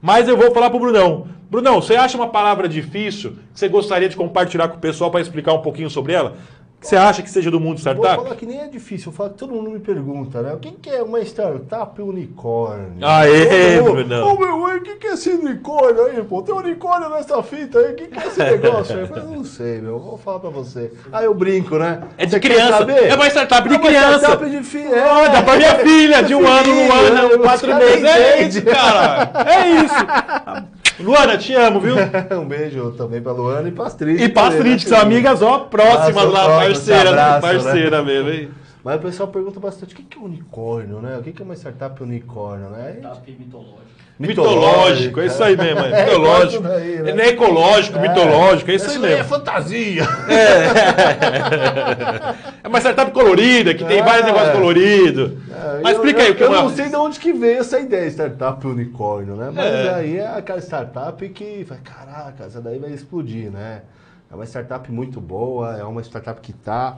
Mas eu vou falar pro Brunão. Brunão, você acha uma palavra difícil que você gostaria de compartilhar com o pessoal para explicar um pouquinho sobre ela? Que você acha que seja do mundo Vou startup? falar que nem é difícil, eu falo que todo mundo me pergunta, né? O que, que é uma startup unicórnio? Aê, Ô, ô, Brunão. Ô meu, o que, que é esse unicórnio aí, pô? Tem unicórnio nessa fita aí, o que, que é esse negócio aí? Eu não sei, meu, vou falar pra você. Aí eu brinco, né? É de Você criança. É uma startup de É uma criança. startup de fi... é. Ó, dá pra minha filha de um ano, um ano, Filho, quatro meses. É isso, cara. É isso. *laughs* Luana, te amo, viu? *laughs* um beijo também pra Luana e pra Astrid. E pra Astrid, que são amigas, ó, próximas Nossa, lá, próximas, parceira, se abraçam, parceira mesmo, hein? Mas o pessoal pergunta bastante, o que é unicórnio, né? O que que é uma startup unicórnio, né? Startup mitológico. Mitológico, é isso aí mesmo, é. Mitológico. isso daí, né? Ele é ecológico, mitológico, é isso aí daí É mesmo. fantasia. *laughs* É uma startup colorida, que tem É. vários negócios coloridos. Mas Eu- explica aí eu, o que é Eu uma... não sei de onde que veio essa ideia, startup unicórnio, né? Mas É. aí é aquela startup que, vai, caraca, essa daí vai explodir, né? É uma startup muito boa, é uma startup que tá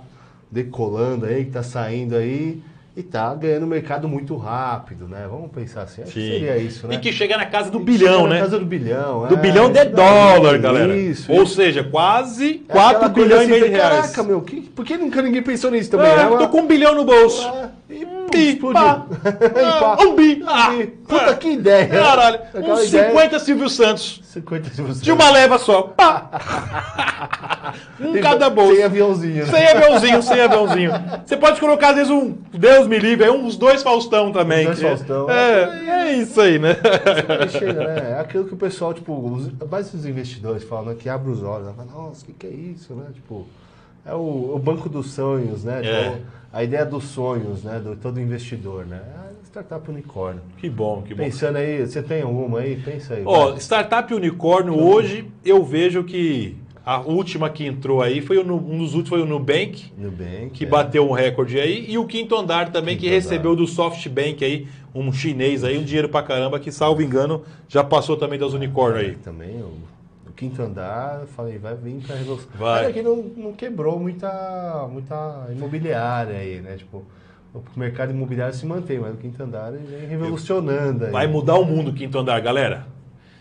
decolando aí, que tá saindo aí e tá ganhando mercado muito rápido, né? Vamos pensar assim, acho que Sim. seria isso, né? E que chega na casa do bilhão, chega na né? casa do bilhão, Do é, bilhão de dólar, galera. Isso, Ou seja, quase É 4 aquela coisa bilhões e assim, meio de reais. Caraca, meu, que, por que nunca ninguém pensou nisso também? É, É uma- tô com um bilhão no bolso. É, explodiu. pá. Ah, um bi. Ah, Um bi. Puta que ideia. Caralho, Aquela uns ideia- 50 Silvio Santos. 50 se você... De uma leva só. Pá. *laughs* um Sem- cada bolso. Sem aviãozinho. né? Sem aviãozinho, sem aviãozinho. Você pode colocar, às vezes, um Deus me livre, aí uns dois Faustão também. Uns dois Faustão. É, é isso aí, né? Aí chega, né? É aquilo que o pessoal, tipo, os, mais os investidores falam, né? Que abre os olhos. Né? Fala, Nossa, o que, que é isso, né? Tipo, é o, o banco dos sonhos, né? É. Tipo, a ideia dos sonhos, né? Do todo investidor, né? É startup unicórnio. Que bom, que bom. Pensando aí, você tem alguma aí? Pensa aí. Ó, startup unicórnio, hoje eu vejo que a última que entrou aí foi o, um dos últimos foi o Nubank, Nubank. que é. bateu um recorde aí, e o Quinto Andar também, que Quinto Andar. recebeu do SoftBank aí, um chinês aí, um dinheiro pra caramba, que salvo engano, já passou também das unicórnios aí. Também, o quinto andar, falei, vai vir pra revolução. Vai. Mas aqui não, não quebrou muita, muita imobiliária aí, né? Tipo, o mercado imobiliário se mantém, mas o quinto andar ele vem revolucionando aí. Vai mudar o mundo o Quinto Andar, galera.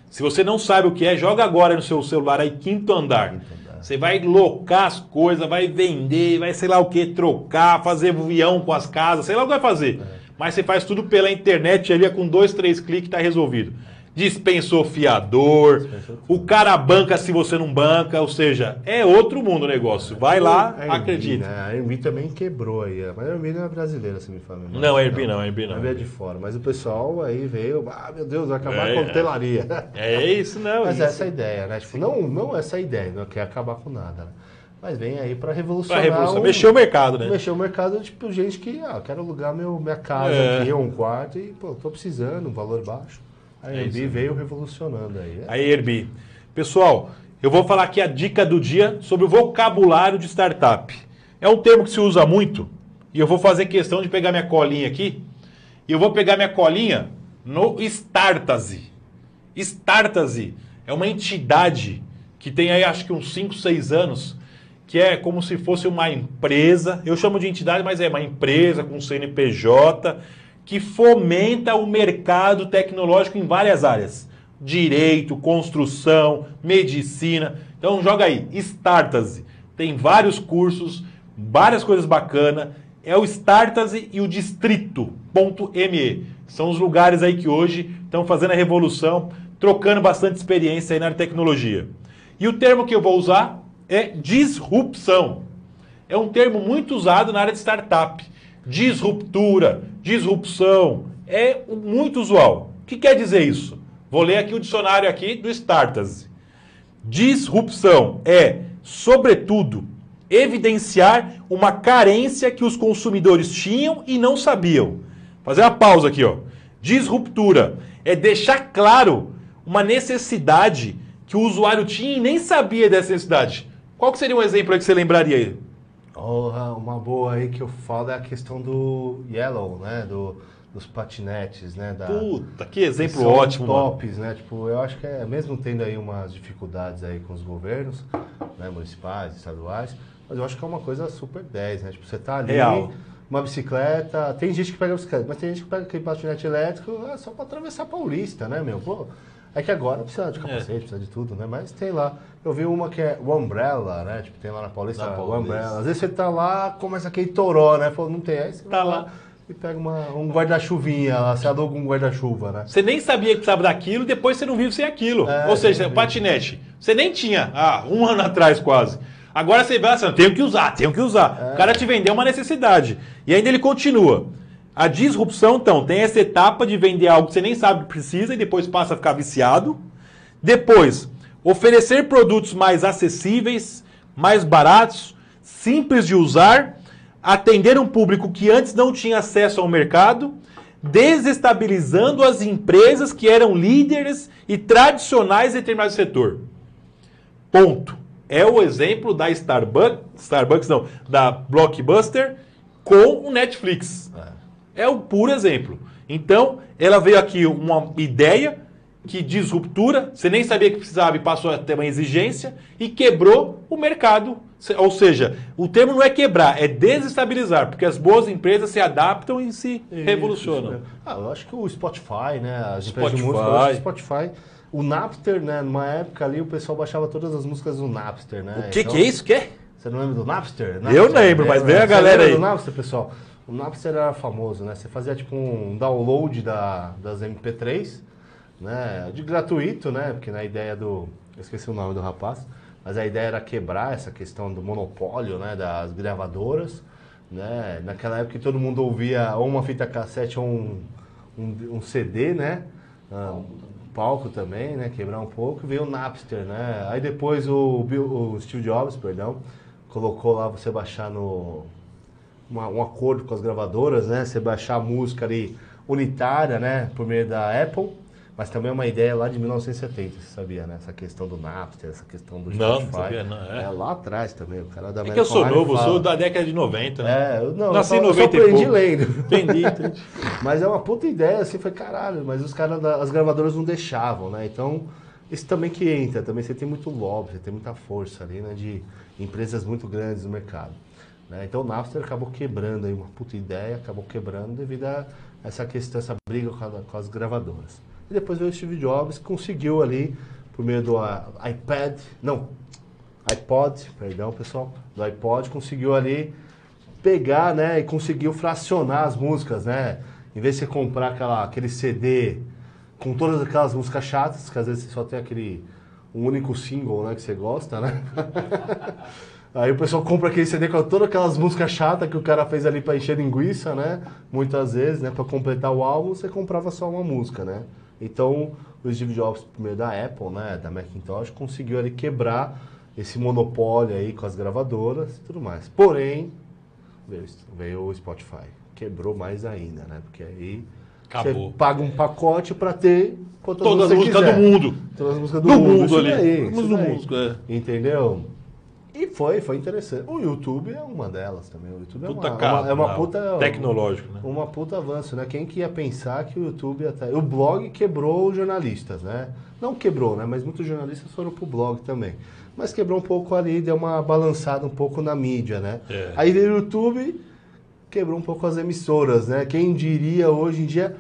Se você não sabe o que é, joga agora no seu celular aí, Quinto Andar. Quinto andar. Você vai locar as coisas, vai vender, vai sei lá o que, trocar, fazer avião com as casas, sei lá o que vai fazer. Mas você faz tudo pela internet ali, com dois, três cliques, tá resolvido. Dispensou fiador, Dispensou o cara banca se você não banca, ou seja, é outro mundo o negócio. Vai lá, A Airbnb, acredita. Né? A Airbnb também quebrou aí, é. mas a Airbnb não é brasileira, se me fala. a memória. Não, a Airbnb não, a Airbnb não. A é de fora, mas o pessoal aí veio, ah, meu Deus, vai acabar É, com a é. hotelaria. É isso, não. Mas isso. essa é a ideia, né? Tipo, não, não essa é a ideia, não quer acabar com nada. Né? Mas vem aí pra Pra revolucionar. um- mexer o mercado, né? Mexer o mercado, tipo, gente que, ah, quero alugar meu, minha casa É. aqui, um quarto, e, pô, tô precisando, um valor baixo. A É Airbnb isso. veio revolucionando aí. A Airbnb. Pessoal, eu vou falar aqui a dica do dia sobre o vocabulário de startup. É um termo que se usa muito e eu vou fazer questão de pegar minha colinha aqui e eu vou pegar minha colinha no Startase. Startase é uma entidade que tem aí acho que uns 5, 6 anos, que é como se fosse uma empresa, eu chamo de entidade, mas é uma empresa com CNPJ, que fomenta o mercado tecnológico em várias áreas: direito, construção, medicina. Então joga aí, Startase. Tem vários cursos, várias coisas bacanas. É o Startase e o Distrito.me. São os lugares aí que hoje estão fazendo a revolução, trocando bastante experiência aí na tecnologia. E o termo que eu vou usar é disrupção. É um termo muito usado na área de startup. Disruptura, disrupção, é muito usual. O que quer dizer isso? Vou ler aqui o dicionário aqui do Startase. Disrupção é, sobretudo, evidenciar uma carência que os consumidores tinham e não sabiam. Fazer uma pausa aqui, ó. Disruptura é deixar claro uma necessidade que o usuário tinha e nem sabia dessa necessidade. Qual que seria um exemplo que você lembraria aí? Oh, uma boa aí que eu falo é a questão do Yellow, né? Do, dos patinetes, né? Da, Puta, que exemplo ótimo. mano. tops, né? Tipo, eu acho que é, mesmo tendo aí umas dificuldades aí com os governos, né? Municipais, estaduais, mas eu acho que é uma coisa super 10, né? Tipo, você tá ali, Real. uma bicicleta, tem gente que pega bicicleta, mas tem gente que pega aquele patinete elétrico é só pra atravessar a Paulista, né, meu? Pô, é que agora precisa de capacete, precisa de tudo, né? Mas tem lá. Eu vi uma que é o Umbrella, né? Tipo, tem lá na Paulista, Na Paulista. Umbrella. Às vezes você tá lá, começa aquele toró, né? Falou, não tem, aí você Tá vai lá. e pega uma, um guarda-chuvinha lá, você aluga um guarda-chuva, né? Você nem sabia que precisava daquilo, depois você não vive sem aquilo. É, Ou seja, o patinete. Você nem tinha, ah, um ano atrás quase. Agora você vai assim, tenho que usar, tenho que usar. O cara te vendeu uma necessidade. E ainda ele continua. A disrupção, então, tem essa etapa de vender algo que você nem sabe que precisa e depois passa a ficar viciado. Depois, oferecer produtos mais acessíveis, mais baratos, simples de usar, atender um público que antes não tinha acesso ao mercado, desestabilizando as empresas que eram líderes e tradicionais em determinado setor. Ponto. É o exemplo da Starbucks, Starbucks não, da Blockbuster com o Netflix. É o puro exemplo. Então, ela veio aqui uma ideia que disruptura, você nem sabia que precisava e passou a ter uma exigência e quebrou o mercado. Ou seja, o termo não é quebrar, é desestabilizar, porque as boas empresas se adaptam e se revolucionam. Isso? Ah, eu acho que o Spotify, né? As empresas Spotify. música, acho que o Spotify. O Napster, né? Numa época ali, o pessoal baixava todas as músicas do Napster, né? O que, Então, que é isso? Que? Você não lembra do Napster? Eu lembro, mas vem a Você galera lembra aí. do Napster, pessoal? O Napster era famoso, né? Você fazia tipo um download da, das MP3, né? De gratuito, né? Porque na ideia do. Eu esqueci o nome do rapaz. Mas a ideia era quebrar essa questão do monopólio, né? Das gravadoras. Né? Naquela época todo mundo ouvia ou uma fita cassete ou um, um, um CD, né? Ah, palco também, né? Quebrar um pouco. Veio o Napster, né? Aí depois o, Bill- o Steve Jobs, perdão, colocou lá você baixar no uma- um acordo com as gravadoras, né? Você baixar a música ali unitária, né? Por meio da Apple. Mas também é uma ideia lá de 1970, você sabia, né? Essa questão do Napster, essa questão do Não, não Spotify. sabia, não, é. lá atrás também, o cara da É que eu sou novo, Online sou fala. da década de 90, né? É, eu, não, Nasci eu em só, eu só 90 aprendi lendo. Entendi, *laughs* entendi. Mas é uma puta ideia, assim, foi caralho, mas os caras, as gravadoras não deixavam, né? Então, isso também que entra, também você tem muito lobby, você tem muita força ali, né? De empresas muito grandes no mercado. Né? Então o Napster acabou quebrando aí, uma puta ideia, acabou quebrando devido a essa questão, essa briga com, a- com as gravadoras. E depois veio o Steve Jobs, que conseguiu ali, por meio do ah, iPad, não, iPod, perdão pessoal, do iPod, conseguiu ali pegar, né, e conseguiu fracionar as músicas, né? Em vez de você comprar aquela, aquele CD com todas aquelas músicas chatas, que às vezes você só tem aquele um único single, né, que você gosta, né? *laughs* Aí o pessoal compra aquele CD com todas aquelas músicas chatas que o cara fez ali pra encher linguiça, né? Muitas vezes, né, para completar o álbum, você comprava só uma música, né? Então, o Steve Jobs, primeiro da Apple, né, da Macintosh, conseguiu ali quebrar esse monopólio aí com as gravadoras e tudo mais. Porém, veio, veio o Spotify. Quebrou mais ainda, né? Porque aí Acabou. você paga um pacote pra ter Todas as músicas do mundo. Todas as músicas do, Do mundo, mundo ali. daí, do mundo, é. Entendeu? E foi, foi interessante. O YouTube é uma delas também. O YouTube Puta é uma, cara, uma- é uma não. puta... Tecnológico, né? Uma puta avanço, né? Quem que ia pensar que o YouTube até... O blog quebrou os jornalistas, né? Não quebrou, né? Mas muitos jornalistas foram pro blog também. Mas quebrou um pouco ali, deu uma balançada um pouco na mídia, né? É. Aí veio o YouTube, quebrou um pouco as emissoras, né? Quem diria hoje em dia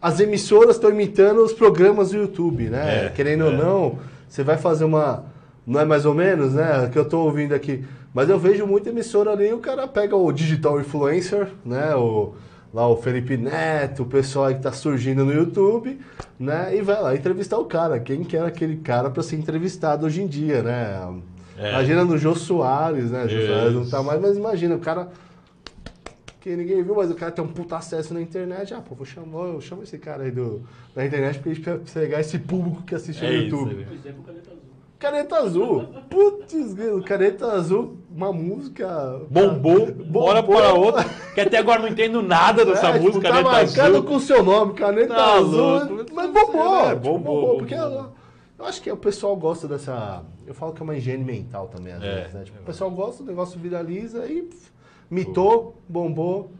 as emissoras estão imitando os programas do YouTube, né? É, Querendo ou não, você vai fazer uma. Não é mais ou menos, né? Que eu tô ouvindo aqui. Mas eu vejo muita emissora ali, o cara pega o digital influencer, né? O, lá o Felipe Neto, o pessoal aí que tá surgindo no YouTube, né? E vai lá entrevistar o cara. Quem que era aquele cara para ser entrevistado hoje em dia, né? É. Imagina no Jô Soares, né? Jô. Soares não tá mais, mas imagina, o cara que ninguém viu, mas o cara tem um puta acesso na internet. Ah, pô, vou chamar, eu chamo esse cara aí do, da internet pra gente pegar esse público que assiste É no isso, YouTube. né? Caneta azul. Putz, Caneta Azul, uma música. Bombou, bora para outra. Que até agora não entendo nada dessa É, tipo, música, tá Caneta marcado Azul. com o seu nome, Caneta Tá Azul. louco. Mas bombou, É, tipo, bombou, bombou, Porque bombou. eu, acho que o pessoal gosta dessa. Eu falo que é uma higiene mental também, às É, vezes, né? Tipo, o pessoal gosta, o negócio viraliza e mitou, bombou,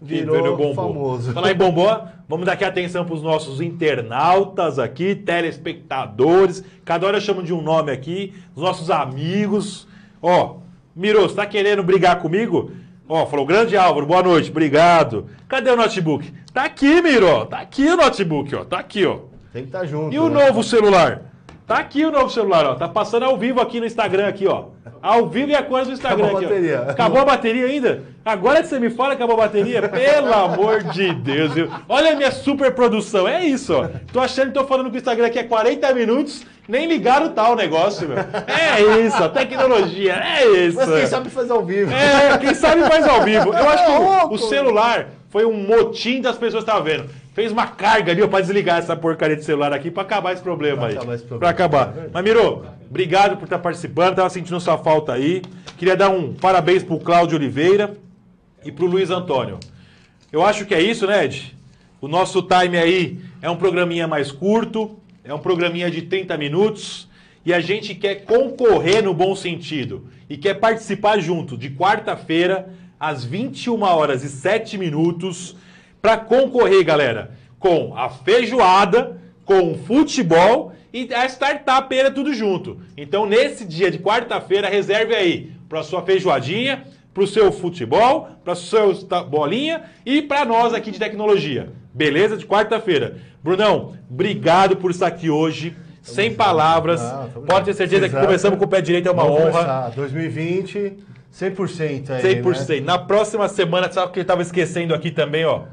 virou, Virou bombom. famoso. Falar em bombom, vamos dar aqui atenção para os nossos internautas aqui, telespectadores. Cada hora eu chamo de um nome aqui. Os nossos amigos. Ó, Miro, você tá querendo brigar comigo? Ó, falou, grande Álvaro, boa noite, obrigado. Cadê o notebook? Tá aqui, Miro, tá aqui o notebook, ó, tá aqui, ó. Tem que estar junto. E o né? novo celular? Tá aqui o novo celular, ó. Tá passando ao vivo aqui no Instagram, aqui, ó. Ao vivo e a cores do Instagram Acabou a aqui, ó. bateria. Acabou a bateria ainda? Agora que você me fala que acabou a bateria? *laughs* Pelo amor de Deus, viu? Olha a minha super produção. É isso, ó. Tô achando que tô falando com o Instagram aqui há 40 minutos, nem ligaram tal negócio, meu. É isso, a tecnologia, é isso. Mas quem sabe fazer ao vivo. É, quem sabe faz ao vivo. Eu *laughs* acho que o- louco. o celular foi um motim das pessoas que estavam vendo. Fez uma carga ali ó, pra desligar essa porcaria de celular aqui pra acabar esse problema Pra aí. acabar esse problema. Pra acabar. É. Mas, Miro, obrigado por estar participando. Tava sentindo sua falta aí. Queria dar um parabéns pro Cláudio Oliveira e pro Luiz Antônio. Eu acho que é isso, né, Ed? O nosso time aí é um programinha mais curto, é um programinha de 30 minutos e a gente quer concorrer no bom sentido e quer participar junto de quarta-feira às 21 horas e 7 minutos para concorrer, galera, com a feijoada, com o futebol e a startupeira tudo junto. Então, nesse dia de quarta-feira, reserve aí para sua feijoadinha, para o seu futebol, para sua bolinha e para nós aqui de tecnologia. Beleza? De quarta-feira. Brunão, obrigado por estar aqui hoje. Sem palavras. Ah, tamo Pode ter junto. certeza que Exato. começamos com o pé direito, é uma Vamos honra. começar. 2020, 100% aí, 100%. né? Na próxima semana, sabe o que ele estava esquecendo aqui também, ó?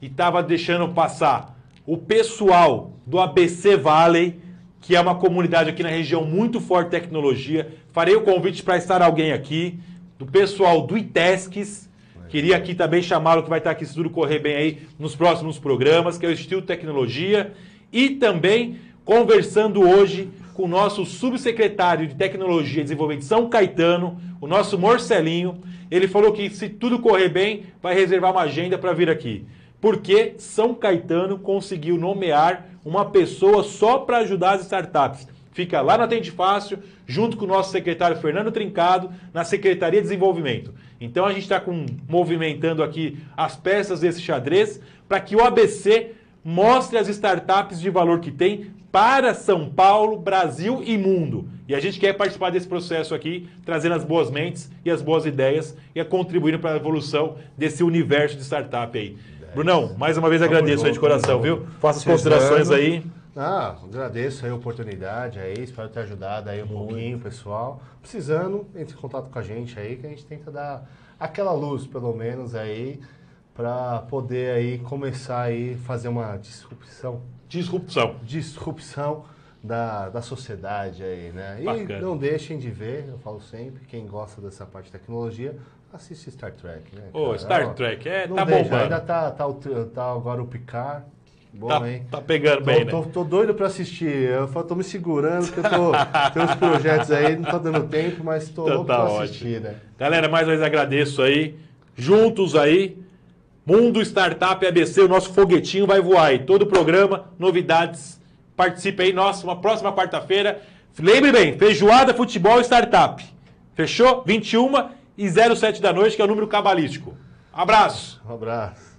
E estava deixando passar o pessoal do ABC Valley, que é uma comunidade aqui na região muito forte de tecnologia. Farei o convite para estar alguém aqui, do pessoal do ITESCS. Queria aqui também chamá-lo, que vai estar aqui se tudo correr bem aí nos próximos programas, que é o Instituto Tecnologia. E também conversando hoje com o nosso subsecretário de Tecnologia e Desenvolvimento de São Caetano, o nosso Morcelinho. Ele falou que se tudo correr bem, vai reservar uma agenda para vir aqui. Porque São Caetano conseguiu nomear uma pessoa só para ajudar as startups. Fica lá no Atende Fácil, junto com o nosso secretário Fernando Trincado, na Secretaria de Desenvolvimento. Então a gente está movimentando aqui as peças desse xadrez para que o ABC mostre as startups de valor que tem para São Paulo, Brasil e mundo. E a gente quer participar desse processo aqui, trazendo as boas mentes e as boas ideias e contribuindo para a evolução desse universo de startup aí. Brunão, mais uma vez Tamo agradeço aí de junto, coração, viu? junto. Faça as considerações aí. Ah, agradeço aí a oportunidade aí, espero ter ajudado aí um pouquinho, pessoal. Precisando, entre em contato com a gente aí, que a gente tenta dar aquela luz, pelo menos, aí, para poder aí começar aí fazer uma disrupção, Disrupção. disrupção da, da sociedade aí, né? E Bacana. não deixem de ver, eu falo sempre, quem gosta dessa parte de tecnologia, assiste Star Trek, né? Ô, cara? Star Trek, é, não tá deixa, bombando. Ainda tá, tá, o tá agora o Picard, bom, Tá, hein? tá pegando Tô, bem, né? tô, tô doido pra assistir. Eu falo, tô me segurando, porque eu tô. tem uns projetos aí, não tá dando tempo, mas tô Então louco tá pra ótimo. assistir, né? Galera, mais uma vez agradeço aí. Juntos aí. Mundo Startup ABC, o nosso foguetinho vai voar aí. Todo o programa, novidades. Participe aí, nossa, uma próxima quarta-feira. Lembre bem, feijoada, futebol e startup. Fechou? 21 e 07 da noite, que é o número cabalístico. Abraço. Um abraço.